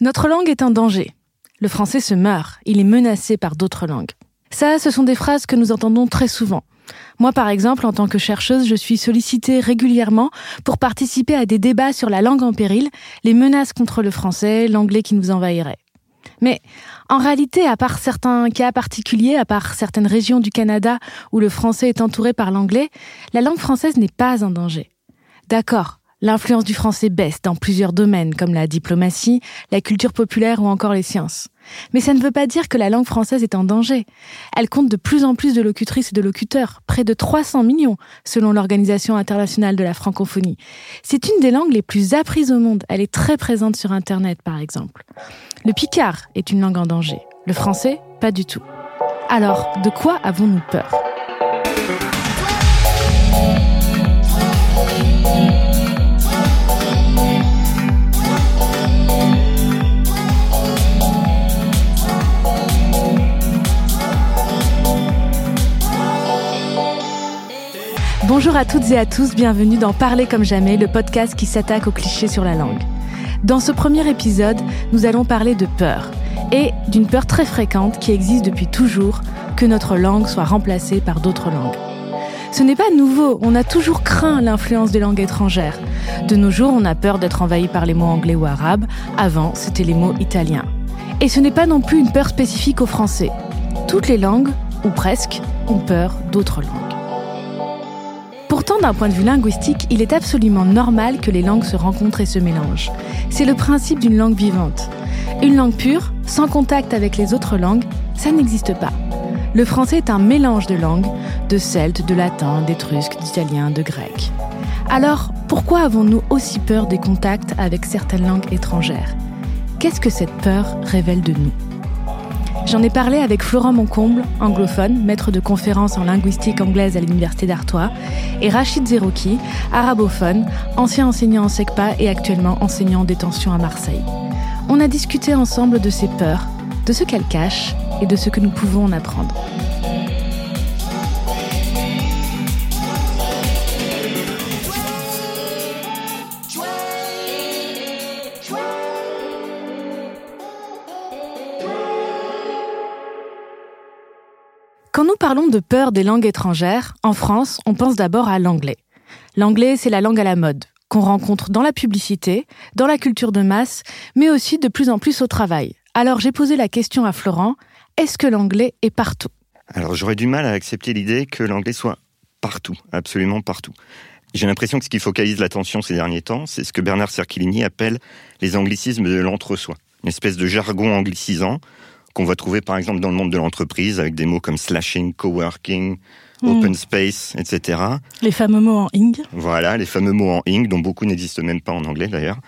Notre langue est en danger. Le français se meurt, il est menacé par d'autres langues. Ça, ce sont des phrases que nous entendons très souvent. Moi, par exemple, en tant que chercheuse, je suis sollicitée régulièrement pour participer à des débats sur la langue en péril, les menaces contre le français, l'anglais qui nous envahirait. Mais en réalité, à part certains cas particuliers, à part certaines régions du Canada où le français est entouré par l'anglais, la langue française n'est pas en danger. D'accord, L'influence du français baisse dans plusieurs domaines comme la diplomatie, la culture populaire ou encore les sciences. Mais ça ne veut pas dire que la langue française est en danger. Elle compte de plus en plus de locutrices et de locuteurs, près de 300 millions selon l'Organisation internationale de la francophonie. C'est une des langues les plus apprises au monde. Elle est très présente sur Internet par exemple. Le picard est une langue en danger. Le français, pas du tout. Alors, de quoi avons-nous peur? Bonjour à toutes et à tous, bienvenue dans Parler comme jamais, le podcast qui s'attaque aux clichés sur la langue. Dans ce premier épisode, nous allons parler de peur, et d'une peur très fréquente qui existe depuis toujours, que notre langue soit remplacée par d'autres langues. Ce n'est pas nouveau, on a toujours craint l'influence des langues étrangères. De nos jours, on a peur d'être envahi par les mots anglais ou arabes, avant c'était les mots italiens. Et ce n'est pas non plus une peur spécifique au français. Toutes les langues, ou presque, ont peur d'autres langues. Pourtant, d'un point de vue linguistique, il est absolument normal que les langues se rencontrent et se mélangent. C'est le principe d'une langue vivante. Une langue pure, sans contact avec les autres langues, ça n'existe pas. Le français est un mélange de langues, de celte, de latin, d'étrusque, d'italien, de grec. Alors, pourquoi avons-nous aussi peur des contacts avec certaines langues étrangères? Qu'est-ce que cette peur révèle de nous? J'en ai parlé avec Florent Moncomble, anglophone, maître de conférences en linguistique anglaise à l'Université d'Artois, et Rachid Zerouki, arabophone, ancien enseignant en SECPA et actuellement enseignant en détention à Marseille. On a discuté ensemble de ses peurs, de ce qu'elles cachent et de ce que nous pouvons en apprendre. Parlons de peur des langues étrangères, en France, on pense d'abord à l'anglais. L'anglais, c'est la langue à la mode, qu'on rencontre dans la publicité, dans la culture de masse, mais aussi de plus en plus au travail. Alors j'ai posé la question à Florent, est-ce que l'anglais est partout? Alors j'aurais du mal à accepter l'idée que l'anglais soit partout, absolument partout. J'ai l'impression que ce qui focalise l'attention ces derniers temps, c'est ce que Bernard Cerchilini appelle les anglicismes de l'entre-soi. Une espèce de jargon anglicisant qu'on va trouver par exemple dans le monde de l'entreprise avec des mots comme slashing, coworking, mm. open space, etc. Les fameux mots en ing. Voilà, les fameux mots en ing dont beaucoup n'existent même pas en anglais d'ailleurs.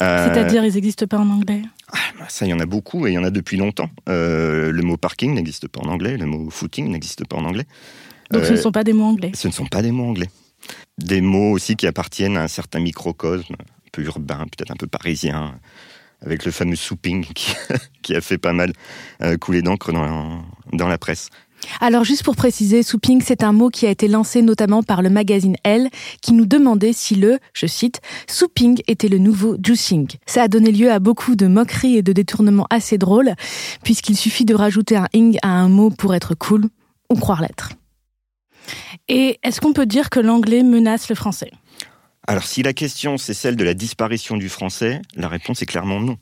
Euh, C'est-à-dire ils n'existent pas en anglais ah, bah, Ça, il y en a beaucoup et il y en a depuis longtemps. Euh, le mot parking n'existe pas en anglais, le mot footing n'existe pas en anglais. Donc ce ne sont pas des mots anglais Ce ne sont pas des mots anglais. Des mots aussi qui appartiennent à un certain microcosme, un peu urbain, peut-être un peu parisien, avec le fameux souping qui, qui a fait pas mal euh, couler d'encre dans, dans la presse. Alors juste pour préciser, souping, c'est un mot qui a été lancé notamment par le magazine Elle, qui nous demandait si le, je cite, souping était le nouveau juicing. Ça a donné lieu à beaucoup de moqueries et de détournements assez drôles, puisqu'il suffit de rajouter un ing à un mot pour être cool ou croire l'être. Et est-ce qu'on peut dire que l'anglais menace le français? Alors si la question c'est celle de la disparition du français, la réponse est clairement non.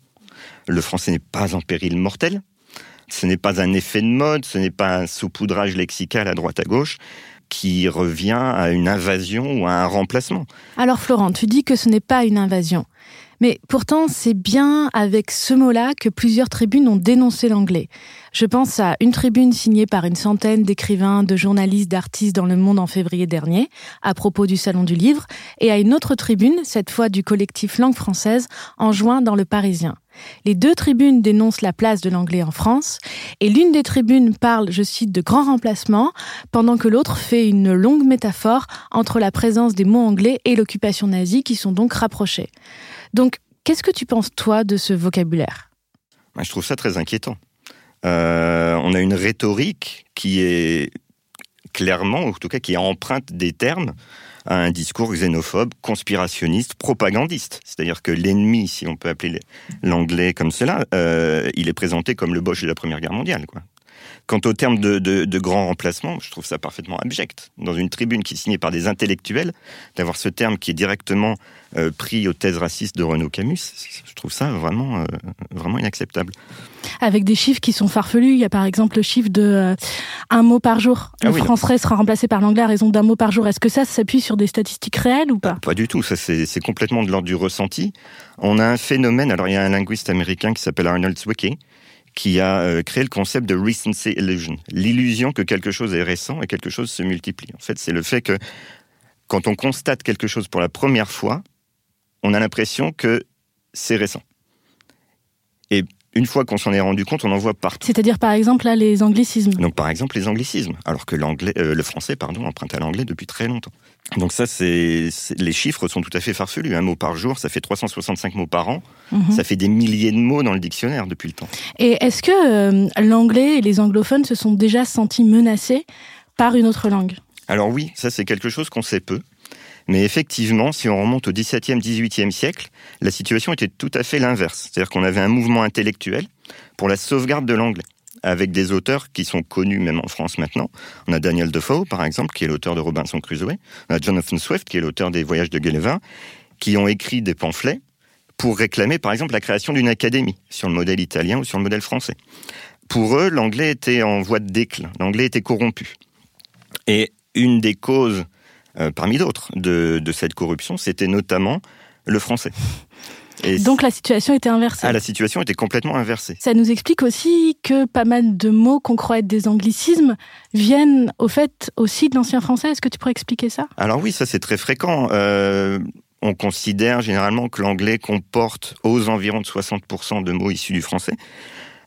Le français n'est pas en péril mortel, ce n'est pas un effet de mode, ce n'est pas un saupoudrage lexical à droite à gauche qui revient à une invasion ou à un remplacement. Alors Florent, tu dis que ce n'est pas une invasion. Mais pourtant, c'est bien avec ce mot-là que plusieurs tribunes ont dénoncé l'anglais. Je pense à une tribune signée par une centaine d'écrivains, de journalistes, d'artistes dans le monde en février dernier, à propos du Salon du Livre, et à une autre tribune, cette fois du collectif Langue française, en juin dans le Parisien. Les deux tribunes dénoncent la place de l'anglais en France, et l'une des tribunes parle, je cite, de grand remplacement, pendant que l'autre fait une longue métaphore entre la présence des mots anglais et l'occupation nazie qui sont donc rapprochés. Donc, qu'est-ce que tu penses, toi, de ce vocabulaire? Je trouve ça très inquiétant. Euh, on a une rhétorique qui est clairement, en tout cas, qui emprunte des termes à un discours xénophobe, conspirationniste, propagandiste. C'est-à-dire que l'ennemi, si on peut appeler l'anglais comme cela, euh, il est présenté comme le Bosch de la Première Guerre mondiale. Quoi. Quant au terme de, de, de, grand remplacement, je trouve ça parfaitement abject. Dans une tribune qui est signée par des intellectuels, d'avoir ce terme qui est directement euh, pris aux thèses racistes de Renaud Camus, je trouve ça vraiment, euh, vraiment inacceptable. Avec des chiffres qui sont farfelus, il y a par exemple le chiffre de euh, un mot par jour. Le ah français sera remplacé par l'anglais à raison d'un mot par jour. Est-ce que ça s'appuie sur des statistiques réelles ou pas? Pas du tout. Ça, c'est complètement de l'ordre du ressenti. On a un phénomène. Alors, il y a un linguiste américain qui s'appelle Arnold Zwicky qui a euh, créé le concept de recency illusion, l'illusion que quelque chose est récent et quelque chose se multiplie. En fait, c'est le fait que quand on constate quelque chose pour la première fois, on a l'impression que c'est récent. Et une fois qu'on s'en est rendu compte, on en voit partout. C'est-à-dire, par exemple, là, les anglicismes. Donc, par exemple, les anglicismes, alors que l'anglais, euh, le français, pardon, emprunte à l'anglais depuis très longtemps. Donc ça, c'est les chiffres sont tout à fait farfelus. Un mot par jour, ça fait 365 mots par an. Mhm. Ça fait des milliers de mots dans le dictionnaire depuis le temps. Et est-ce que euh, l'anglais et les anglophones se sont déjà sentis menacés par une autre langue? Alors oui, ça c'est quelque chose qu'on sait peu. Mais effectivement, si on remonte au XVIIe, XVIIIe siècle, la situation était tout à fait l'inverse. C'est-à-dire qu'on avait un mouvement intellectuel pour la sauvegarde de l'anglais avec des auteurs qui sont connus même en France maintenant. On a Daniel Defoe, par exemple, qui est l'auteur de Robinson Crusoe. On a Jonathan Swift, qui est l'auteur des Voyages de Gulliver, qui ont écrit des pamphlets pour réclamer, par exemple, la création d'une académie sur le modèle italien ou sur le modèle français. Pour eux, l'anglais était en voie de déclin, l'anglais était corrompu. Et une des causes, euh, parmi d'autres, de cette corruption, c'était notamment le français. Donc la situation était inversée. Ah, la situation était complètement inversée. Ça nous explique aussi que pas mal de mots qu'on croit être des anglicismes viennent au fait aussi de l'ancien français. Est-ce que tu pourrais expliquer ça? Alors oui, ça c'est très fréquent. Euh, on considère généralement que l'anglais comporte aux environs de 60% de mots issus du français.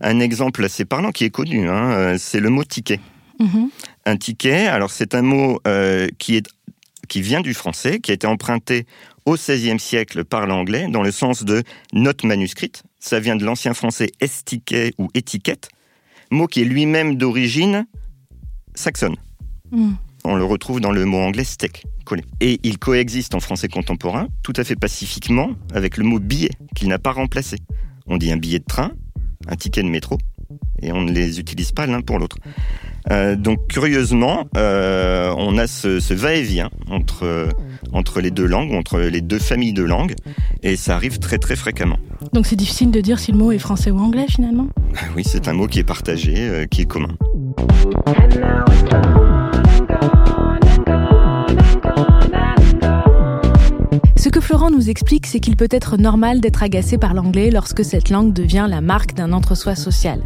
Un exemple assez parlant qui est connu, hein, euh, c'est le mot ticket. Mhm. Un ticket, alors c'est un mot euh, qui est qui vient du français, qui a été emprunté au XVIe siècle par l'anglais dans le sens de note manuscrite. Ça vient de l'ancien français estiquet ou étiquette, mot qui est lui-même d'origine saxonne. Hmm. On le retrouve dans le mot anglais steak, collé. Et il coexiste en français contemporain tout à fait pacifiquement avec le mot billet qu'il n'a pas remplacé. On dit un billet de train, un ticket de métro, et on ne les utilise pas l'un pour l'autre. Euh, donc curieusement, euh, on a ce, va-et-vient entre, entre les deux langues, entre les deux familles de langues, et ça arrive très très fréquemment. Donc c'est difficile de dire si le mot est français ou anglais finalement? Oui, c'est un mot qui est partagé, euh, qui est commun. Ce que Florent nous explique, c'est qu'il peut être normal d'être agacé par l'anglais lorsque cette langue devient la marque d'un entre-soi social.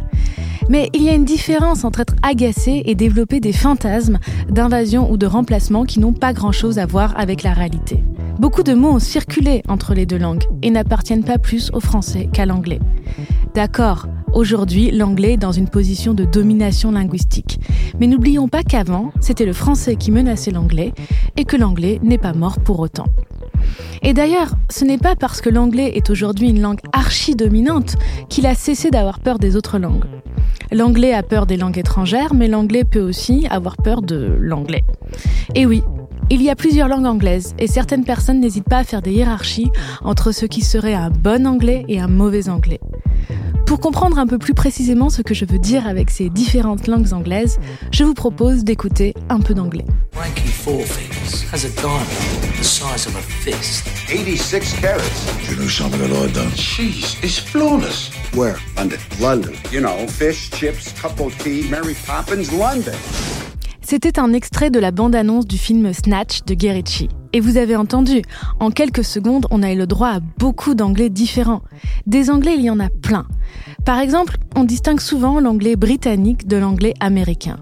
Mais il y a une différence entre être agacé et développer des fantasmes d'invasion ou de remplacement qui n'ont pas grand-chose à voir avec la réalité. Beaucoup de mots ont circulé entre les deux langues et n'appartiennent pas plus au français qu'à l'anglais. D'accord, aujourd'hui l'anglais est dans une position de domination linguistique. Mais n'oublions pas qu'avant, c'était le français qui menaçait l'anglais et que l'anglais n'est pas mort pour autant. Et d'ailleurs, ce n'est pas parce que l'anglais est aujourd'hui une langue archi-dominante qu'il a cessé d'avoir peur des autres langues. L'anglais a peur des langues étrangères, mais l'anglais peut aussi avoir peur de l'anglais. Et oui, il y a plusieurs langues anglaises et certaines personnes n'hésitent pas à faire des hiérarchies entre ce qui serait un bon anglais et un mauvais anglais. Pour comprendre un peu plus précisément ce que je veux dire avec ces différentes langues anglaises, je vous propose d'écouter un peu d'anglais. 86 carats. You know something at all done? Cheese is flawless. Where? London. London. You know, fish, chips, cup of tea, Mary Poppins, London. C'était un extrait de la bande-annonce du film Snatch de Guy Et vous avez entendu, en quelques secondes, on a eu le droit à beaucoup d'anglais différents. Des anglais, il y en a plein. Par exemple, on distingue souvent l'anglais britannique de l'anglais américain.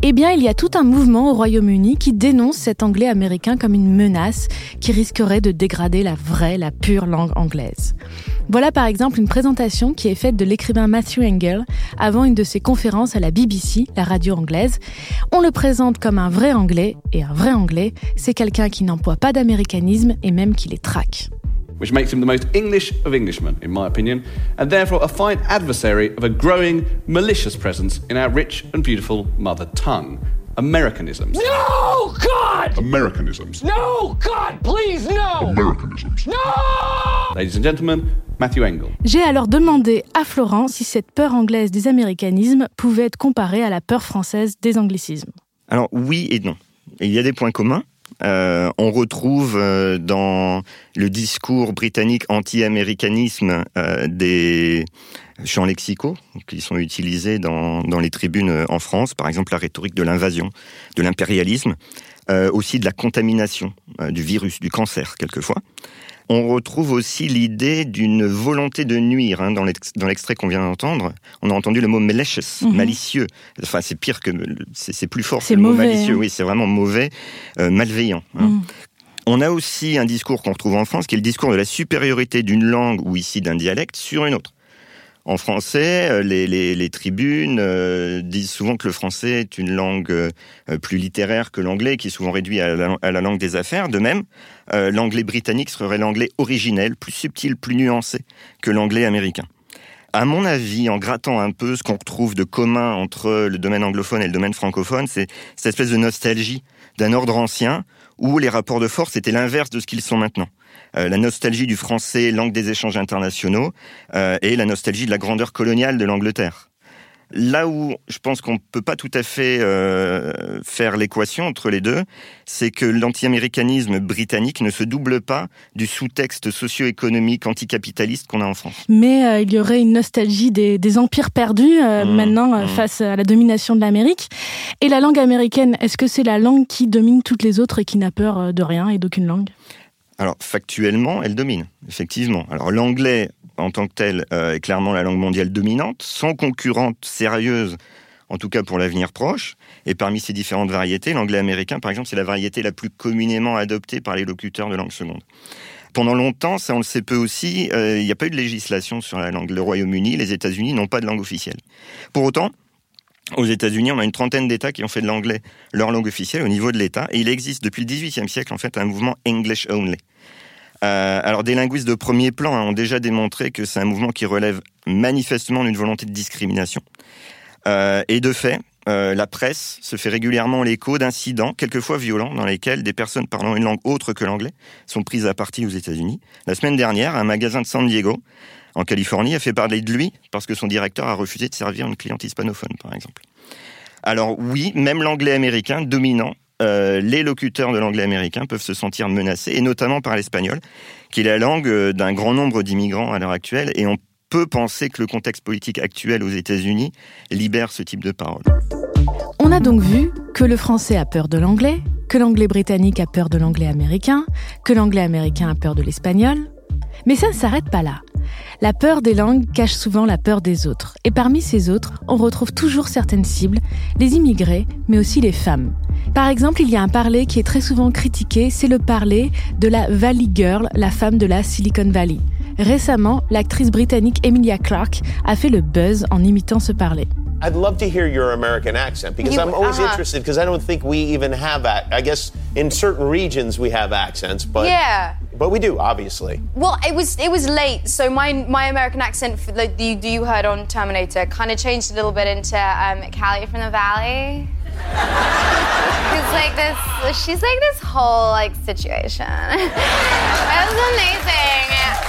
Eh bien, il y a tout un mouvement au Royaume-Uni qui dénonce cet anglais américain comme une menace qui risquerait de dégrader la vraie, la pure langue anglaise. Voilà par exemple une présentation qui est faite de l'écrivain Matthew Engel avant une de ses conférences à la BBC, la radio anglaise. On le présente comme un vrai anglais, et un vrai anglais, c'est quelqu'un qui n'emploie pas d'américanisme et même qui les traque. Which makes him the most English of Englishmen, in my opinion, and therefore a fine adversary of a growing, malicious presence in our rich and beautiful mother tongue. Americanisms. No, God! Americanisms. No, God, please, no! Americanisms. No! Ladies and gentlemen, Matthew Engel. J'ai alors demandé à Florent si cette peur anglaise des américanismes pouvait être comparée à la peur française des anglicismes. Alors oui et non. Il y a des points communs. Euh, on retrouve euh, dans le discours britannique anti-américanisme euh, des champs lexicaux qui sont utilisés dans, dans, les tribunes euh, en France, par exemple la rhétorique de l'invasion, de l'impérialisme, aussi de la contamination, du virus, du cancer quelquefois. On retrouve aussi l'idée d'une volonté de nuire hein, dans l'extrait qu'on vient d'entendre. On a entendu le mot malicious, Mhm. malicieux. Enfin, c'est pire que c'est plus fort que le mot mauvais, malicieux. hein. Oui, c'est vraiment mauvais, euh, malveillant. hein. Mm. On a aussi un discours qu'on retrouve en France, qui est le discours de la supériorité d'une langue ou ici d'un dialecte sur une autre. En français, euh, les, tribunes euh, disent souvent que le français est une langue euh, plus littéraire que l'anglais, qui est souvent réduit à la, langue des affaires. De même, l'anglais britannique serait l'anglais originel, plus subtil, plus nuancé que l'anglais américain. À mon avis, en grattant un peu ce qu'on retrouve de commun entre le domaine anglophone et le domaine francophone, c'est cette espèce de nostalgie d'un ordre ancien où les rapports de force étaient l'inverse de ce qu'ils sont maintenant. Euh, la nostalgie du français, langue des échanges internationaux, euh, et la nostalgie de la grandeur coloniale de l'Angleterre. Là où je pense qu'on ne peut pas tout à fait euh, faire l'équation entre les deux, c'est que l'anti-américanisme britannique ne se double pas du sous-texte socio-économique anticapitaliste qu'on a en France. Mais euh, il y aurait une nostalgie des, des empires perdus euh, Mmh, maintenant mmh. face à la domination de l'Amérique. Et la langue américaine, est-ce que c'est la langue qui domine toutes les autres et qui n'a peur de rien et d'aucune langue? Alors factuellement, elle domine, effectivement. Alors l'anglais en tant que tel euh, est clairement la langue mondiale dominante, sans concurrente sérieuse, en tout cas pour l'avenir proche. Et parmi ces différentes variétés, l'anglais américain, par exemple, c'est la variété la plus communément adoptée par les locuteurs de langue seconde. Pendant longtemps, ça on le sait peu aussi, euh, il n'y a pas eu de législation sur la langue. Le Royaume-Uni, les États-Unis n'ont pas de langue officielle. Pour autant, aux États-Unis, on a une trentaine d'États qui ont fait de l'anglais leur langue officielle au niveau de l'État, et il existe depuis le XVIIIe siècle en fait un mouvement English Only. Euh, alors des linguistes de premier plan hein, ont déjà démontré que c'est un mouvement qui relève manifestement d'une volonté de discrimination. Euh, et de fait, euh, la presse se fait régulièrement l'écho d'incidents, quelquefois violents, dans lesquels des personnes parlant une langue autre que l'anglais sont prises à partie aux États-Unis. La semaine dernière, un magasin de San Diego, en Californie, a fait parler de lui parce que son directeur a refusé de servir une cliente hispanophone, par exemple. Alors oui, même l'anglais américain dominant, euh, les locuteurs de l'anglais américain peuvent se sentir menacés, et notamment par l'espagnol, qui est la langue euh, d'un grand nombre d'immigrants à l'heure actuelle, et on peut penser que le contexte politique actuel aux États-Unis libère ce type de parole. On a donc vu que le français a peur de l'anglais, que l'anglais britannique a peur de l'anglais américain, que l'anglais américain a peur de l'espagnol. Mais ça ne s'arrête pas là. La peur des langues cache souvent la peur des autres. Et parmi ces autres, on retrouve toujours certaines cibles, les immigrés, mais aussi les femmes. Par exemple, il y a un parler qui est très souvent critiqué, c'est le parler de la Valley Girl, la femme de la Silicon Valley. Récemment, l'actrice britannique Emilia Clarke a fait le buzz en imitant ce parler. I'd love to hear your American accent because You- I'm always uh-huh. interested because I don't think we even have ac I guess in certain regions we have accents, but Yeah. but we do obviously. Well, it was it was late, so my my American accent, like you you heard on Terminator, kind of changed a little bit into um, Callie from the Valley. It's like this. She's like this whole like situation. that was amazing.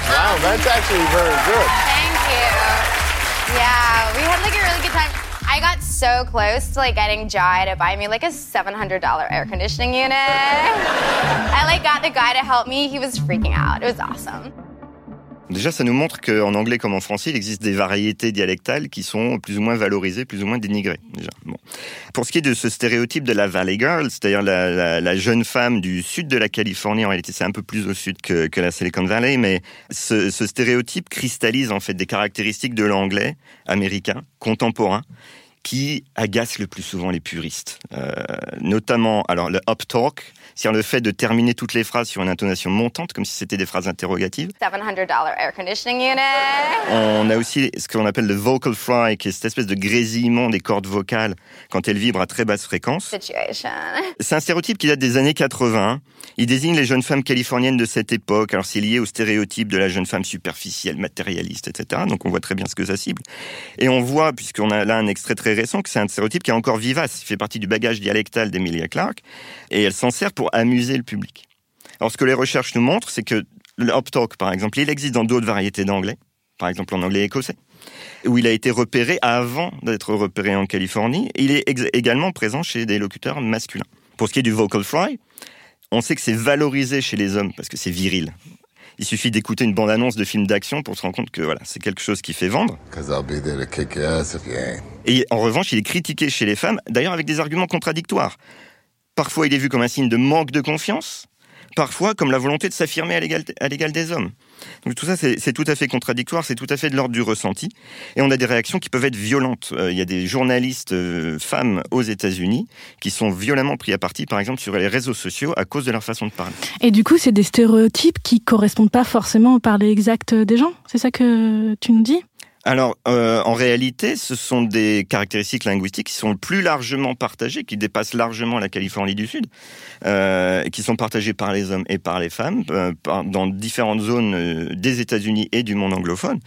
Wow, that's actually very good. Yeah, we had like a really good time. I got so close to like getting Jai to buy me like a seven hundred dollar air conditioning unit. I like got the guy to help me. He was freaking out. It was awesome. Déjà, ça nous montre qu'en anglais comme en français, il existe des variétés dialectales qui sont plus ou moins valorisées, plus ou moins dénigrées. Déjà. Bon. Pour ce qui est de ce stéréotype de la Valley Girl, c'est-à-dire la, jeune femme du sud de la Californie, en réalité c'est un peu plus au sud que, la Silicon Valley, mais ce, stéréotype cristallise en fait des caractéristiques de l'anglais américain contemporain qui agace le plus souvent les puristes. Euh, notamment, alors le up talk, c'est-à-dire le fait de terminer toutes les phrases sur une intonation montante, comme si c'était des phrases interrogatives. Air conditioning unit. On a aussi ce qu'on appelle le vocal fry, qui est cette espèce de grésillement des cordes vocales quand elles vibrent à très basse fréquence. C'est un stéréotype qui date des années 80. Il désigne les jeunes femmes californiennes de cette époque. Alors c'est lié au stéréotype de la jeune femme superficielle, matérialiste, etc. Donc on voit très bien ce que ça cible. Et on voit, puisqu'on a là un extrait très récent que c'est un stéréotype qui est encore vivace. Il fait partie du bagage dialectal d'Emilia Clarke et elle s'en sert pour amuser le public. Alors, ce que les recherches nous montrent, c'est que le hop talk, par exemple, il existe dans d'autres variétés d'anglais, par exemple en anglais écossais, où il a été repéré avant d'être repéré en Californie. Il est également présent chez des locuteurs masculins. Pour ce qui est du vocal fry, on sait que c'est valorisé chez les hommes parce que c'est viril. Il suffit d'écouter une bande-annonce de film d'action pour se rendre compte que voilà, c'est quelque chose qui fait vendre. Et en revanche, il est critiqué chez les femmes, d'ailleurs avec des arguments contradictoires. Parfois, il est vu comme un signe de manque de confiance, parfois comme la volonté de s'affirmer à l'égal des hommes. Donc tout ça, c'est tout à fait contradictoire, c'est tout à fait de l'ordre du ressenti. Et on a des réactions qui peuvent être violentes. Euh, il y a des journalistes euh, femmes aux États-Unis qui sont violemment pris à partie, par exemple, sur les réseaux sociaux à cause de leur façon de parler. Et du coup, c'est des stéréotypes qui correspondent pas forcément au parler exact des gens C'est ça que tu nous dis? Alors, euh, en réalité, ce sont des caractéristiques linguistiques qui sont plus largement partagées, qui dépassent largement la Californie du Sud, euh, qui sont partagées par les hommes et par les femmes euh, dans différentes zones euh, des États-Unis et du monde anglophone.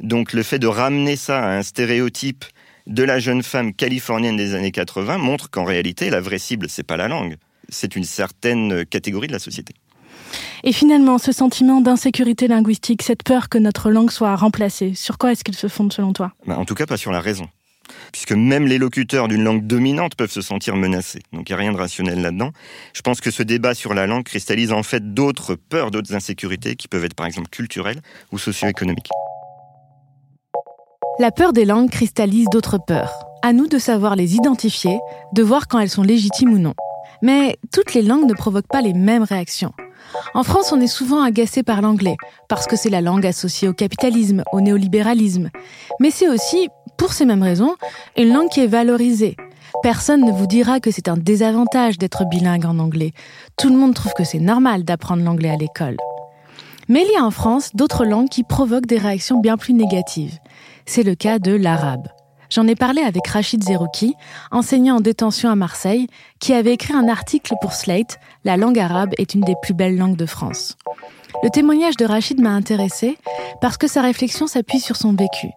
Donc, le fait de ramener ça à un stéréotype de la jeune femme californienne des années 80 montre qu'en réalité, la vraie cible, c'est pas la langue, c'est une certaine catégorie de la société. Et finalement, ce sentiment d'insécurité linguistique, cette peur que notre langue soit remplacée, sur quoi est-ce qu'il se fonde selon toi? Bah, En tout cas, pas sur la raison. Puisque même les locuteurs d'une langue dominante peuvent se sentir menacés. Donc il n'y a rien de rationnel là-dedans. Je pense que ce débat sur la langue cristallise en fait d'autres peurs, d'autres insécurités qui peuvent être par exemple culturelles ou socio-économiques. La peur des langues cristallise d'autres peurs. À nous de savoir les identifier, de voir quand elles sont légitimes ou non. Mais toutes les langues ne provoquent pas les mêmes réactions. En France, on est souvent agacé par l'anglais, parce que c'est la langue associée au capitalisme, au néolibéralisme. Mais c'est aussi, pour ces mêmes raisons, une langue qui est valorisée. Personne ne vous dira que c'est un désavantage d'être bilingue en anglais. Tout le monde trouve que c'est normal d'apprendre l'anglais à l'école. Mais il y a en France d'autres langues qui provoquent des réactions bien plus négatives. C'est le cas de l'arabe. J'en ai parlé avec Rachid Zerouki, enseignant en détention à Marseille, qui avait écrit un article pour Slate, La langue arabe est une des plus belles langues de France. Le témoignage de Rachid m'a intéressé parce que sa réflexion s'appuie sur son vécu.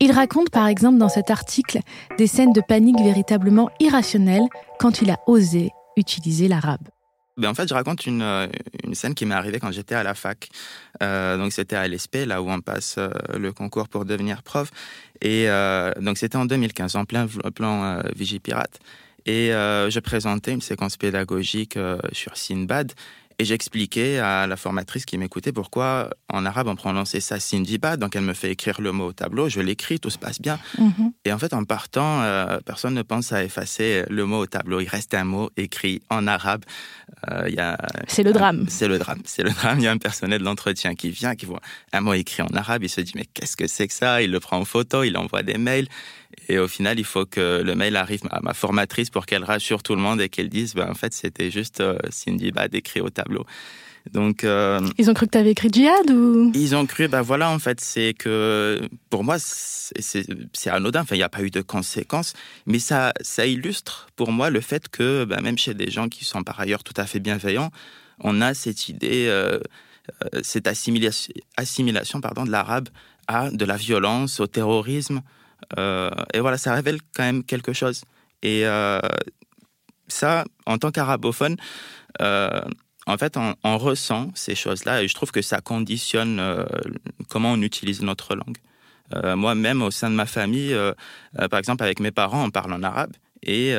Il raconte par exemple dans cet article des scènes de panique véritablement irrationnelles quand il a osé utiliser l'arabe. Ben en fait, je raconte une, euh, une scène qui m'est arrivée quand j'étais à la fac. Euh, donc, c'était à l'ESP, là où on passe euh, le concours pour devenir prof. Et donc, c'était en 2015, en plein plan Vigipirate. Et je présentais une séquence pédagogique sur Sinbad. Et j'expliquais à la formatrice qui m'écoutait pourquoi en arabe on prononçait ça Sindibad, donc elle me fait écrire le mot au tableau, je l'écris, tout se passe bien. Mhm. Et en fait, en partant, euh, personne ne pense à effacer le mot au tableau. Il reste un mot écrit en arabe. Euh, il y a, C'est le drame. c'est le drame. C'est le drame. Il y a un personnel de l'entretien qui vient, qui voit un mot écrit en arabe. Il se dit, mais qu'est-ce que c'est que ça? Il le prend en photo, il envoie des mails. Et au final, il faut que le mail arrive à ma formatrice pour qu'elle rassure tout le monde et qu'elle dise, ben, en fait, c'était juste euh, Cindy Bad écrit au tableau. Donc, euh, Ils ont cru que tu avais écrit djihad ou? ils ont cru, ben voilà, en fait, c'est que pour moi, c'est- anodin. Enfin, il n'y a pas eu de conséquences, mais ça, ça illustre pour moi le fait que, ben, même chez des gens qui sont par ailleurs tout à fait bienveillants, on a cette idée, euh, cette assimilation, assimilation pardon, de l'arabe à de la violence, au terrorisme. Euh, et voilà, ça révèle quand même quelque chose. Et euh, ça, en tant qu'arabophone, euh, en fait, on, on ressent ces choses-là et je trouve que ça conditionne euh, comment on utilise notre langue. Euh, Moi-même, au sein de ma famille, euh, par exemple, avec mes parents, on parle en arabe. Et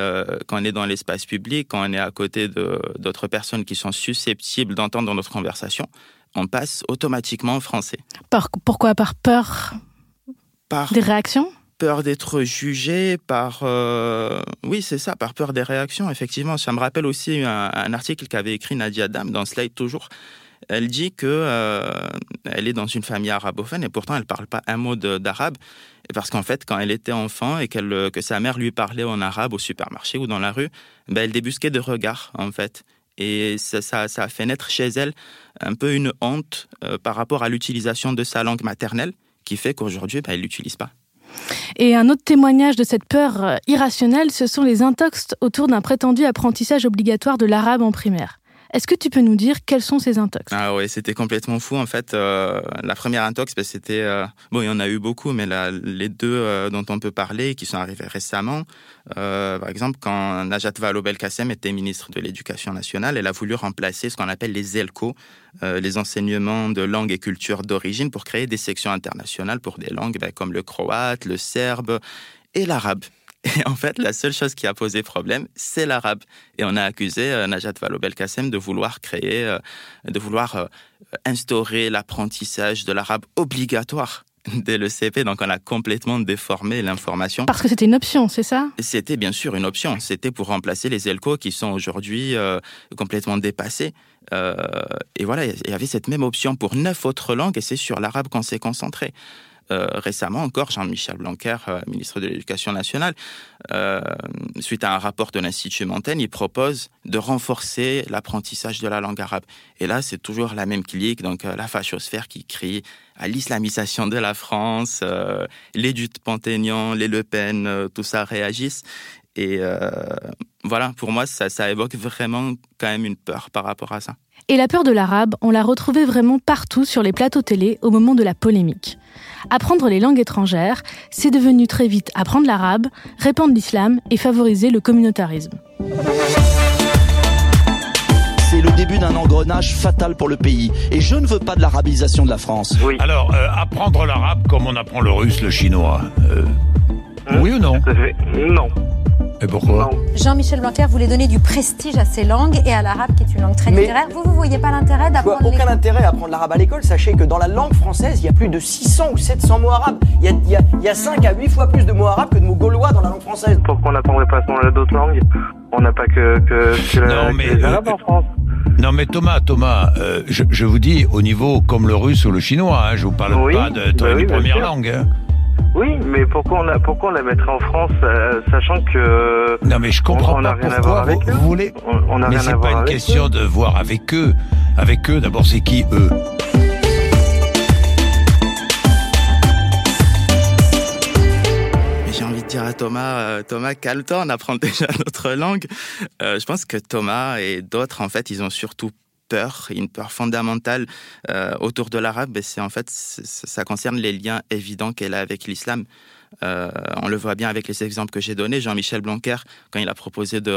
quand on est dans l'espace public, quand on est à côté d'autres personnes qui sont susceptibles d'entendre notre conversation, on passe automatiquement en français. Par- Pourquoi? Par peur Par des réactions? Peur d'être jugé, par euh, oui c'est ça, par peur des réactions. Effectivement, ça me rappelle aussi un, article qu'avait écrit Nadia Dam dans Slide toujours. Elle dit que euh, elle est dans une famille arabophone et pourtant elle parle pas un mot d'arabe parce qu'en fait quand elle était enfant et que sa mère lui parlait en arabe au supermarché ou dans la rue, ben, elle débusquait de regards en fait. Et ça a fait naître chez elle un peu une honte euh, par rapport à l'utilisation de sa langue maternelle qui fait qu'aujourd'hui, ben, elle l'utilise pas. Et un autre témoignage de cette peur euh, irrationnelle, ce sont les intox autour d'un prétendu apprentissage obligatoire de l'arabe en primaire. Est-ce que tu peux nous dire quels sont ces intox? Ah ouais, c'était complètement fou en fait. Euh, la première intox, ben, c'était euh, bon, il y en a eu beaucoup, mais les deux euh, dont on peut parler, qui sont arrivés récemment, par exemple, quand Najat Vallaud-Belkacem était ministre de l'Éducation nationale, elle a voulu remplacer ce qu'on appelle les ELCO, les enseignements de langue et culture d'origine, pour créer des sections internationales pour des langues ben, comme le croate, le serbe et l'arabe. Et en fait, la seule chose qui a posé problème, c'est l'arabe. Et on a accusé euh, Najat Vallaud-Belkacem de vouloir créer, euh, de vouloir euh, instaurer l'apprentissage de l'arabe obligatoire dès le CP. Donc, on a complètement déformé l'information. Parce que c'était une option, c'est ça? C'était bien sûr une option. C'était pour remplacer les ELCO qui sont aujourd'hui euh, complètement dépassés. Euh, et voilà, il y avait cette même option pour neuf autres langues et c'est sur l'arabe qu'on s'est concentré. Euh, récemment encore, Jean-Michel Blanquer, euh, ministre de l'Éducation nationale, euh, suite à un rapport de l'Institut Montaigne, il propose de renforcer l'apprentissage de la langue arabe. Et là, c'est toujours la même clique, donc la fachosphère qui crie à l'islamisation de la France, les Dupont-Aignan, les Le Pen, tout ça réagissent. Et voilà, pour moi, ça, ça évoque vraiment quand même une peur par rapport à ça. Et la peur de l'arabe, on l'a retrouvée vraiment partout sur les plateaux télé au moment de la polémique. Apprendre les langues étrangères, c'est devenu très vite apprendre l'arabe, répandre l'islam et favoriser le communautarisme. C'est le début d'un engrenage fatal pour le pays. Et je ne veux pas de l'arabisation de la France. Oui. Alors, euh, apprendre l'arabe comme on apprend le russe, le chinois. euh, oui ou non fait. Non. Et pourquoi Non. Jean-Michel Blanquer voulait donner du prestige à ces langues et à l'arabe qui est une langue très Mais- littéraire. Vous, vous voyez pas l'intérêt vois d'apprendre les... aucun intérêt à apprendre l'arabe à l'école. Sachez que dans la langue française, il y a plus de 600 ou 700 mots arabes. Il y a, il y a, il y a 5 à 8 fois plus de mots arabes que de mots gaulois dans la langue française. Pourquoi on n'apprendrait pas à d'autres langues On n'a pas que, que, que, la- Non, que mais, les euh, en France. Non mais Thomas, Thomas, euh, je, je vous dis au niveau comme le russe ou le chinois, hein, je vous parle Oui, pas de bah une oui, bien première langue. hein. Oui, mais pourquoi on, la, pourquoi on la mettrait en France, euh, sachant que... Non mais je comprends On- on n'a pas rien à pourquoi voir avec vous, eux. vous voulez. On- on n'a mais rien à c'est voir pas une avec question eux. de voir avec eux. Avec eux, d'abord c'est qui eux? J'ai envie de dire à Thomas, euh, Thomas, calme-toi, on apprend déjà notre langue. Euh, je pense que Thomas et d'autres, en fait, ils ont surtout peur, une peur fondamentale euh, autour de l'arabe. C'est en fait, ça concerne les liens évidents qu'elle a avec l'islam. Euh, on le voit bien avec les exemples que j'ai donnés. Jean-Michel Blanquer, quand il a proposé de,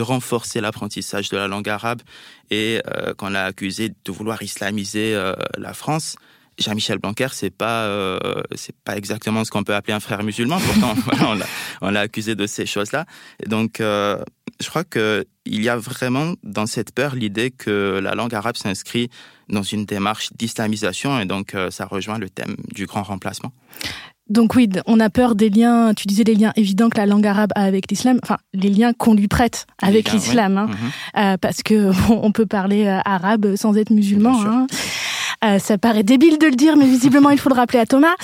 renforcer l'apprentissage de la langue arabe et euh, qu'on l'a accusé de vouloir islamiser la France, Jean-Michel Blanquer, c'est pas euh, c'est pas exactement ce qu'on peut appeler un frère musulman. Pourtant, voilà, on l'a accusé de ces choses-là. Et donc, euh, je crois que il y a vraiment dans cette peur l'idée que la langue arabe s'inscrit dans une démarche d'islamisation et donc euh, ça rejoint le thème du grand remplacement. Donc oui, on a peur des liens, tu disais les liens évidents que la langue arabe a avec l'islam, enfin les liens qu'on lui prête avec l'islam, hein. Mhm. Euh, parce que bon, on peut parler arabe sans être musulman. Hein. Euh, ça paraît débile de le dire, mais visiblement il faut le rappeler à Thomas.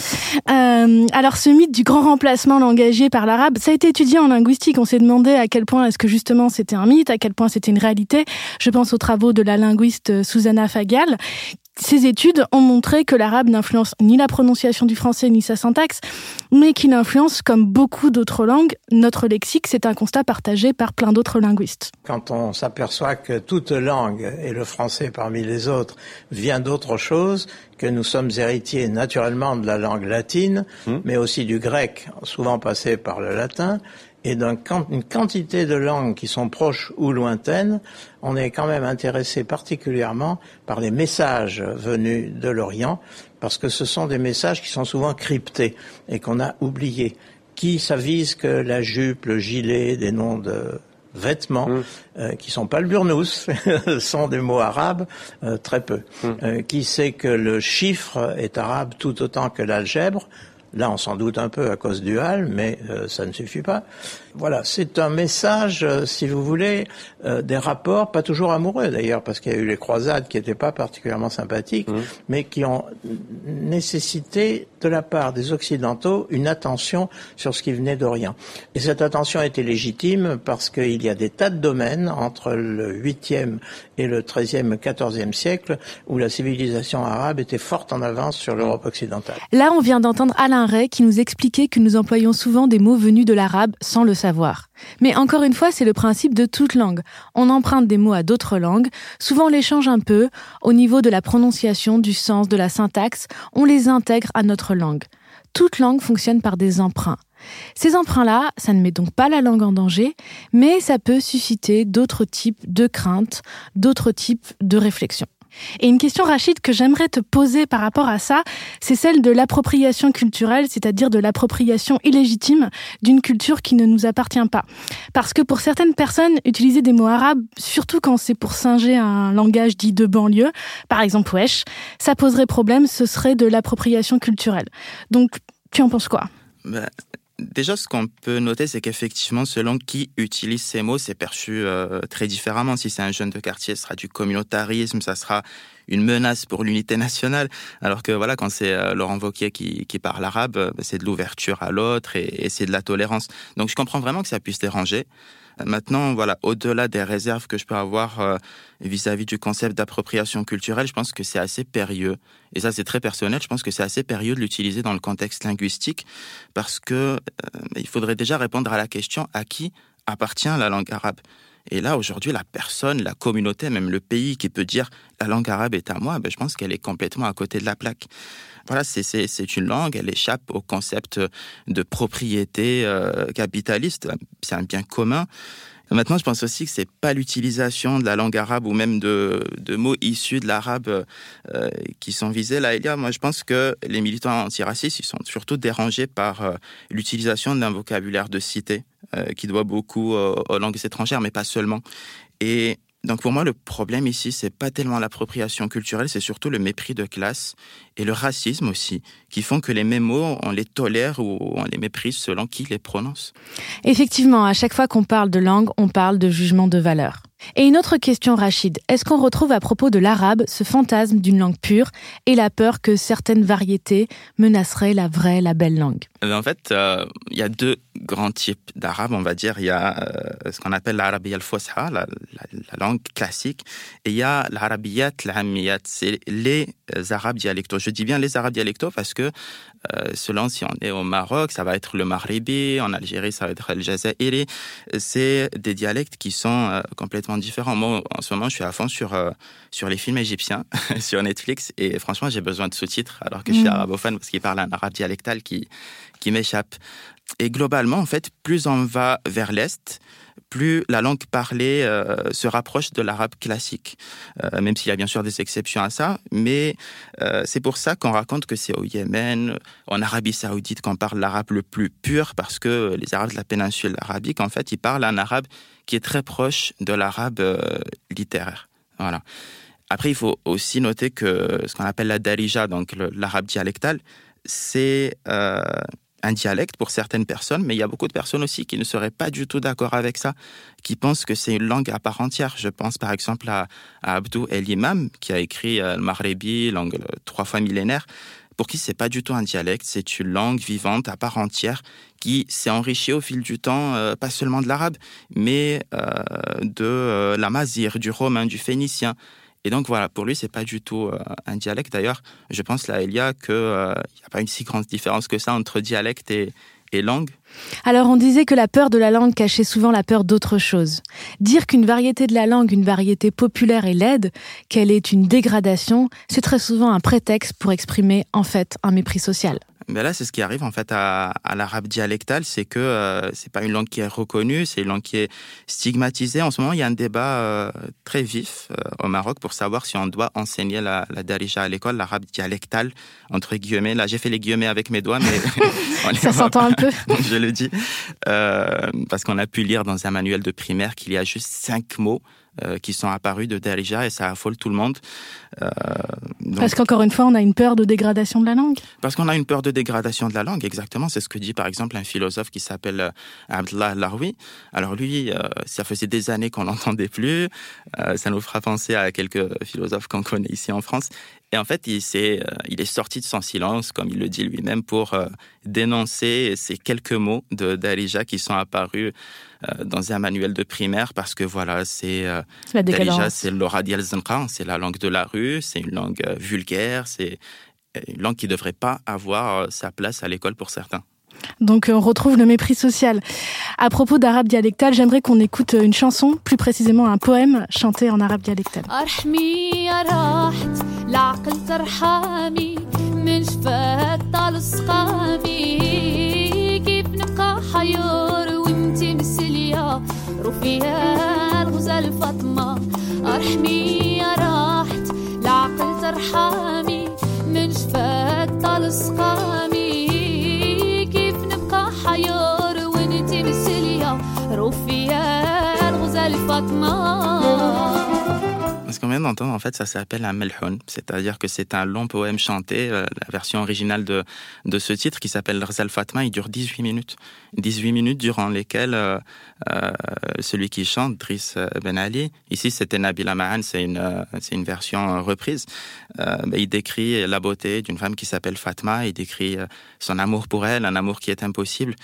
Euh, alors ce mythe du grand remplacement langagier par l'arabe, ça a été étudié en linguistique. On s'est demandé à quel point est-ce que justement c'était un mythe, à quel point c'était une réalité. Je pense aux travaux de la linguiste euh, Susanna Fagal. Ces études ont montré que l'arabe n'influence ni la prononciation du français ni sa syntaxe, mais qu'il influence, comme beaucoup d'autres langues, notre lexique. C'est un constat partagé par plein d'autres linguistes. Quand on s'aperçoit que toute langue, et le français parmi les autres, vient d'autre chose, que nous sommes héritiers naturellement de la langue latine, mais aussi du grec, souvent passé par le latin, et d'une quantité de langues qui sont proches ou lointaines, on est quand même intéressé particulièrement par les messages venus de l'Orient, parce que ce sont des messages qui sont souvent cryptés et qu'on a oubliés qui s'avise que la jupe, le gilet, des noms de vêtements euh, qui sont pas le burnous, sont des mots arabes, euh, très peu. Euh, qui sait que le chiffre est arabe tout autant que l'algèbre Là, on s'en doute un peu à cause du hal, mais euh, ça ne suffit pas. Voilà, c'est un message, euh, si vous voulez, euh, des rapports, pas toujours amoureux d'ailleurs, parce qu'il y a eu les croisades qui n'étaient pas particulièrement sympathiques, mais qui ont nécessité de la part des Occidentaux une attention sur ce qui venait d'Orient. Et cette attention était légitime parce qu'il y a des tas de domaines entre le 8e et le 13e, 14e siècle où la civilisation arabe était forte en avance sur l'Europe occidentale. Là, on vient d'entendre Alain Ray qui nous expliquait que nous employons souvent des mots venus de l'arabe sans le savoir. Mais encore une fois, c'est le principe de toute langue. On emprunte des mots à d'autres langues, souvent on les change un peu, au niveau de la prononciation, du sens, de la syntaxe, on les intègre à notre langue. Toute langue fonctionne par des emprunts. Ces emprunts-là, ça ne met donc pas la langue en danger, mais ça peut susciter d'autres types de craintes, d'autres types de réflexions. Et une question, Rachid, que j'aimerais te poser par rapport à ça, c'est celle de l'appropriation culturelle, c'est-à-dire de l'appropriation illégitime d'une culture qui ne nous appartient pas. Parce que pour certaines personnes, utiliser des mots arabes, surtout quand c'est pour singer un langage dit de banlieue, par exemple wesh, ça poserait problème, ce serait de l'appropriation culturelle. Donc, tu en penses quoi? Bah, Déjà, ce qu'on peut noter, c'est qu'effectivement, selon qui utilise ces mots, c'est perçu euh, très différemment. Si c'est un jeune de quartier, ce sera du communautarisme, ça sera une menace pour l'unité nationale. Alors que voilà, quand c'est euh, Laurent Wauquiez qui, qui parle arabe, euh, c'est de l'ouverture à l'autre et, et c'est de la tolérance. Donc je comprends vraiment que ça puisse déranger. Maintenant, voilà, au-delà des réserves que je peux avoir euh, vis-à-vis du concept d'appropriation culturelle, je pense que c'est assez périlleux. Et ça, c'est très personnel. Je pense que c'est assez périlleux de l'utiliser dans le contexte linguistique parce que euh, il faudrait déjà répondre à la question à qui appartient la langue arabe? Et là, aujourd'hui, la personne, la communauté, même le pays qui peut dire la langue arabe est à moi, ben, je pense qu'elle est complètement à côté de la plaque. Voilà, c'est une langue, elle échappe au concept de propriété euh, capitaliste. C'est un bien commun. Maintenant, je pense aussi que c'est pas l'utilisation de la langue arabe ou même de, mots issus de l'arabe euh, qui sont visés là. Elia, moi, je pense que les militants antiracistes, ils sont surtout dérangés par euh, l'utilisation d'un vocabulaire de cité qui doit beaucoup aux langues étrangères, mais pas seulement. Et donc pour moi, le problème ici, c'est pas tellement l'appropriation culturelle, c'est surtout le mépris de classe et le racisme aussi, qui font que les mêmes mots, on les tolère ou on les méprise selon qui les prononce. Effectivement, à chaque fois qu'on parle de langue, on parle de jugement de valeur. Et une autre question, Rachid. Est-ce qu'on retrouve à propos de l'arabe ce fantasme d'une langue pure et la peur que certaines variétés menaceraient la vraie, la belle langue? Euh, En fait, euh, il y a deux grands types d'arabe, on va dire. Il y a euh, ce qu'on appelle l'arabiya al-fosha, la, langue classique, et il y a l'arabiyat al c'est les arabes dialectaux. Je dis bien les arabes dialectaux parce que selon si on est au Maroc, ça va être le maghribi, en Algérie, ça va être le jazairi. C'est des dialectes qui sont complètement différents. Moi, en ce moment, je suis à fond sur, euh, sur les films égyptiens sur Netflix et franchement, j'ai besoin de sous-titres alors que je suis mm. arabophone parce qu'il parle un arabe dialectal qui, qui m'échappe. Et globalement, en fait, plus on va vers l'Est, plus la langue parlée euh, se rapproche de l'arabe classique, euh, même s'il y a bien sûr des exceptions à ça. Mais c'est pour ça qu'on raconte que c'est au Yémen, en Arabie saoudite, qu'on parle l'arabe le plus pur, parce que les Arabes de la péninsule arabique, en fait, ils parlent un arabe qui est très proche de l'arabe euh, littéraire. Voilà. Après, il faut aussi noter que ce qu'on appelle la darija, donc l'arabe dialectal, c'est euh, un dialecte pour certaines personnes, mais il y a beaucoup de personnes aussi qui ne seraient pas du tout d'accord avec ça, qui pensent que c'est une langue à part entière. Je pense par exemple à, Abdou El Imam, qui a écrit euh, le Maghrebi, langue trois fois millénaire pour qui c'est pas du tout un dialecte, c'est une langue vivante à part entière qui s'est enrichie au fil du temps, euh, pas seulement de l'arabe, mais euh, de euh, la mazir, du romain, du phénicien. Et donc voilà, pour lui, c'est pas du tout un dialecte. D'ailleurs, je pense là, il y a que il n'y a pas une si grande différence que ça entre dialecte et langue. Alors on disait que la peur de la langue cachait souvent la peur d'autre chose. Dire qu'une variété de la langue, une variété populaire est laide, qu'elle est une dégradation, c'est très souvent un prétexte pour exprimer en fait un mépris social. Mais là, c'est ce qui arrive en fait à, l'arabe dialectal, c'est que euh, c'est pas une langue qui est reconnue, c'est une langue qui est stigmatisée. En ce moment, il y a un débat euh, très vif euh, au Maroc pour savoir si on doit enseigner la, la darija à l'école, l'arabe dialectal entre guillemets. Là, j'ai fait les guillemets avec mes doigts, mais ça s'entend un peu. je le dis parce qu'on a pu lire dans un manuel de primaire qu'il y a juste cinq mots euh, qui sont apparus de Derija et ça affole tout le monde. Euh, Parce qu'encore une fois, on a une peur de dégradation de la langue. Parce qu'on a une peur de dégradation de la langue, exactement. C'est ce que dit par exemple un philosophe qui s'appelle euh, Abdullah Laroui. Alors lui, ça faisait des années qu'on n'entendait plus. ça nous fera penser à quelques philosophes qu'on connaît ici en France. Et en fait, il, est, il est sorti de son silence, comme il le dit lui-même, pour dénoncer ces quelques mots de Darija qui sont apparus dans un manuel de primaire parce que voilà, c'est euh, déjà c'est l'oradial c'est la langue de la rue, c'est une langue euh, vulgaire, c'est une langue qui ne devrait pas avoir euh, sa place à l'école pour certains. Donc on retrouve le mépris social. À propos d'arabe dialectal, j'aimerais qu'on écoute une chanson, plus précisément un poème chanté en arabe dialectal. رفيا الغزال فاطمة. أرحمي يا راحت العقل ترحمي من شفاك طال سقامي كيف نبقى حيار وانتي مسلية رفيا الغزال فاطمة. Ce qu'on vient en fait, ça s'appelle un melhoun, c'est-à-dire que c'est un long poème chanté. euh, La version originale de, de ce titre, qui s'appelle Rzal Fatma, il dure 18 minutes. 18 minutes durant lesquelles euh, euh, celui qui chante, Driss Ben Ali, ici c'était Nabil Amahan, c'est une, c'est une version reprise, il décrit la beauté d'une femme qui s'appelle Fatma, il décrit son amour pour elle, un amour qui est impossible.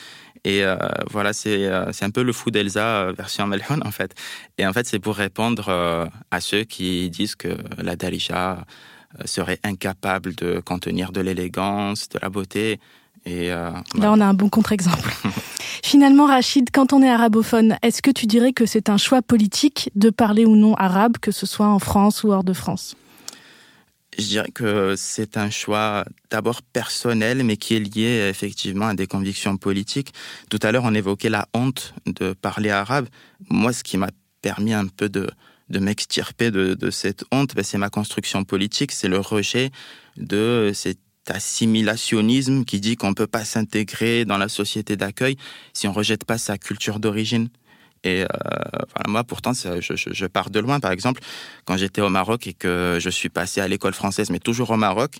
Et euh, voilà, c'est euh, c'est un peu le fou d'Elsa euh, version Melhoun en fait. Et en fait, c'est pour répondre à ceux qui disent que la euh, serait incapable de contenir de l'élégance, de la beauté. Et euh, Là, on a un bon contre-exemple. Finalement, Rachid, quand on est arabophone, est-ce que tu dirais que c'est un choix politique de parler ou non arabe, que ce soit en France ou hors de France? Je dirais que c'est un choix d'abord personnel, mais qui est lié effectivement à des convictions politiques. Tout à l'heure, on évoquait la honte de parler arabe. Moi, ce qui m'a permis un peu de, de m'extirper de, cette honte, ben, c'est ma construction politique, c'est le rejet de cet assimilationnisme qui dit qu'on ne peut pas s'intégrer dans la société d'accueil si on rejette pas sa culture d'origine. Et euh, voilà, moi, pourtant, je, pars de loin. Par exemple, quand j'étais au Maroc et que je suis passé à l'école française, mais toujours au Maroc,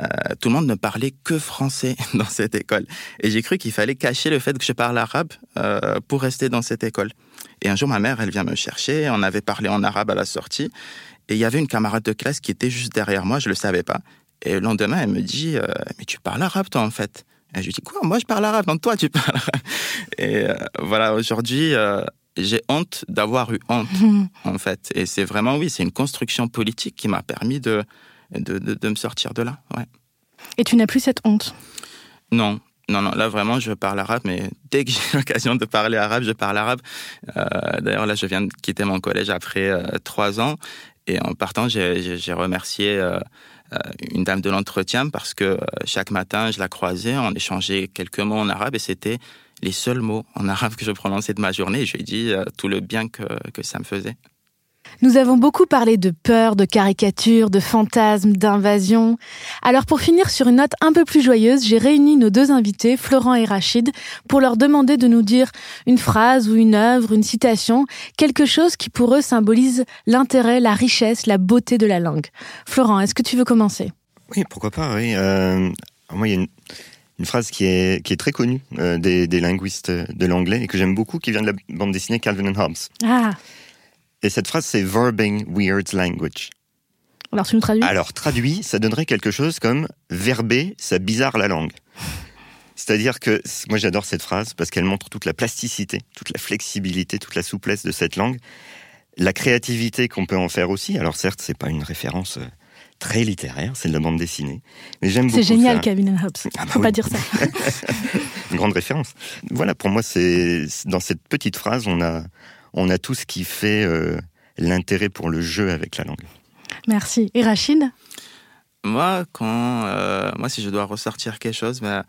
euh, tout le monde ne parlait que français dans cette école. Et j'ai cru qu'il fallait cacher le fait que je parle arabe euh, pour rester dans cette école. Et un jour, ma mère, elle vient me chercher. On avait parlé en arabe à la sortie. Et il y avait une camarade de classe qui était juste derrière moi. Je le savais pas. Et le lendemain, elle me dit Mais tu parles arabe, toi, en fait? Et je lui dis Quoi Moi, je parle arabe. Non, toi, tu parles arabe. Et euh, voilà, aujourd'hui, euh, j'ai honte d'avoir eu honte, en fait. Et c'est vraiment, oui, c'est une construction politique qui m'a permis de, de, de, de, me sortir de là. Ouais. Et tu n'as plus cette honte? Non. Non, non, là vraiment, je parle arabe, mais dès que j'ai l'occasion de parler arabe, je parle arabe. Euh, D'ailleurs, là, je viens de quitter mon collège après trois ans. Et en partant, j'ai remercié euh, une dame de l'entretien parce que euh, chaque matin, je la croisais, on échangeait quelques mots en arabe et c'était les seuls mots en arabe que je prononçais de ma journée. Je lui ai dit euh, tout le bien que, que ça me faisait. Nous avons beaucoup parlé de peur, de caricature, de fantasmes, d'invasion. Alors pour finir sur une note un peu plus joyeuse, j'ai réuni nos deux invités, Florent et Rachid, pour leur demander de nous dire une phrase ou une œuvre, une citation, quelque chose qui pour eux symbolise l'intérêt, la richesse, la beauté de la langue. Florent, est-ce que tu veux commencer? Oui, pourquoi pas, oui. Euh, moi, il y a une, une, phrase qui est, qui est très connue euh, des, des, linguistes de l'anglais et que j'aime beaucoup, qui vient de la bande dessinée Calvin and Hobbes. Ah et cette phrase, c'est verbing weird language. Alors, tu nous traduis? Alors, traduit, ça donnerait quelque chose comme verber, ça bizarre la langue. C'est-à-dire que moi j'adore cette phrase parce qu'elle montre toute la plasticité, toute la flexibilité, toute la souplesse de cette langue, la créativité qu'on peut en faire aussi. Alors certes, c'est pas une référence très littéraire, c'est de la bande dessinée, mais j'aime beaucoup. C'est génial, ça. Calvin and Hobbes. Ah bah Faut oui. pas dire ça. une grande référence. Voilà, pour moi, c'est dans cette petite phrase, on a on a tout ce qui fait euh, l'intérêt pour le jeu avec la langue. Merci. Et Rachid? Moi, quand, euh, moi, si je dois ressortir quelque chose, ben,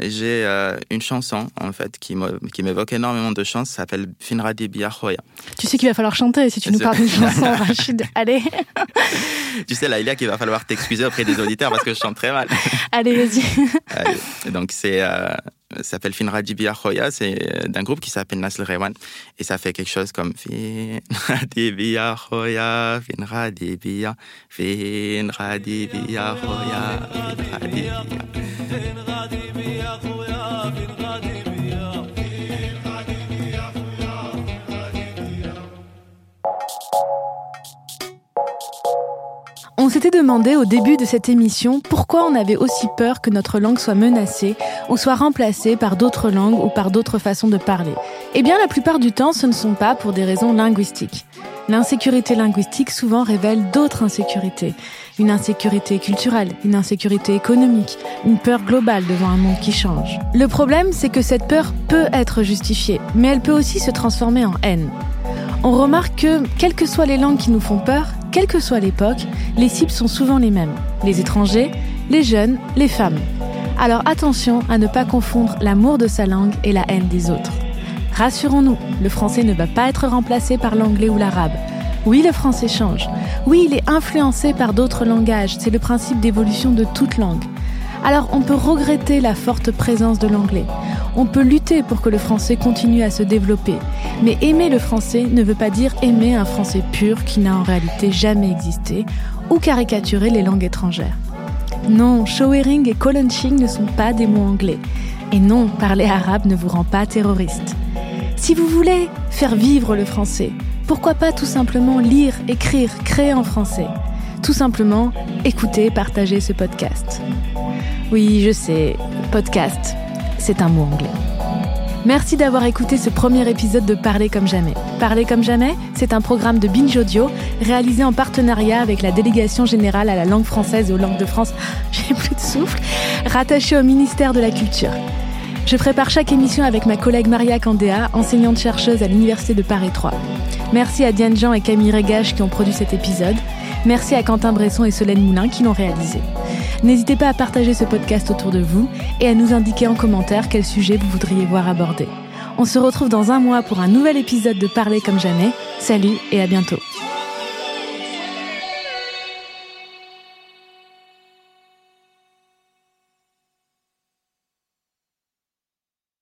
j'ai euh, une chanson en fait qui m'évoque énormément de chance. Ça s'appelle Finradi Biahoya. Tu sais qu'il va falloir chanter si tu nous parles d'une chanson, Rachid. Allez. tu sais, Laïlia, qu'il va falloir t'excuser auprès des auditeurs parce que je chante très mal. Allez, vas-y. donc c'est euh, ça s'appelle Finradi Biahoya, c'est d'un groupe qui s'appelle Nasl Rewan et ça fait quelque chose comme Finradi Biahoya, Finradi Bia, Finradi Biahoya, Finradi Bia. On s'était demandé au début de cette émission pourquoi on avait aussi peur que notre langue soit menacée ou soit remplacée par d'autres langues ou par d'autres façons de parler. Eh bien, la plupart du temps, ce ne sont pas pour des raisons linguistiques. L'insécurité linguistique souvent révèle d'autres insécurités. une insécurité culturelle, une insécurité économique, une peur globale devant un monde qui change. Le problème, c'est que cette peur peut être justifiée, mais elle peut aussi se transformer en haine. On remarque que, quelles que soient les langues qui nous font peur, quelle que soit l'époque, les cibles sont souvent les mêmes. Les étrangers, les jeunes, les femmes. Alors attention à ne pas confondre l'amour de sa langue et la haine des autres. Rassurons-nous, le français ne va pas être remplacé par l'anglais ou l'arabe. Oui, le français change. Oui, il est influencé par d'autres langages. C'est le principe d'évolution de toute langue. Alors on peut regretter la forte présence de l'anglais. On peut lutter pour que le français continue à se développer. Mais aimer le français ne veut pas dire aimer un français pur qui n'a en réalité jamais existé ou caricaturer les langues étrangères. Non, showering et colunching ne sont pas des mots anglais. Et non, parler arabe ne vous rend pas terroriste. Si vous voulez faire vivre le français, pourquoi pas tout simplement lire, écrire, créer en français? Tout simplement écouter, partager ce podcast. Oui, je sais, podcast, c'est un mot anglais. Merci d'avoir écouté ce premier épisode de Parler comme jamais. Parler comme jamais, c'est un programme de Binge Audio réalisé en partenariat avec la Délégation générale à la langue française et aux langues de France, j'ai plus de souffle, rattaché au ministère de la Culture. Je prépare chaque émission avec ma collègue Maria Candéa, enseignante-chercheuse à l'Université de Paris 3. Merci à Diane Jean et Camille Régache qui ont produit cet épisode. Merci à Quentin Bresson et Solène Moulin qui l'ont réalisé. N'hésitez pas à partager ce podcast autour de vous et à nous indiquer en commentaire quel sujet vous voudriez voir abordé. On se retrouve dans un mois pour un nouvel épisode de Parler comme jamais. Salut et à bientôt.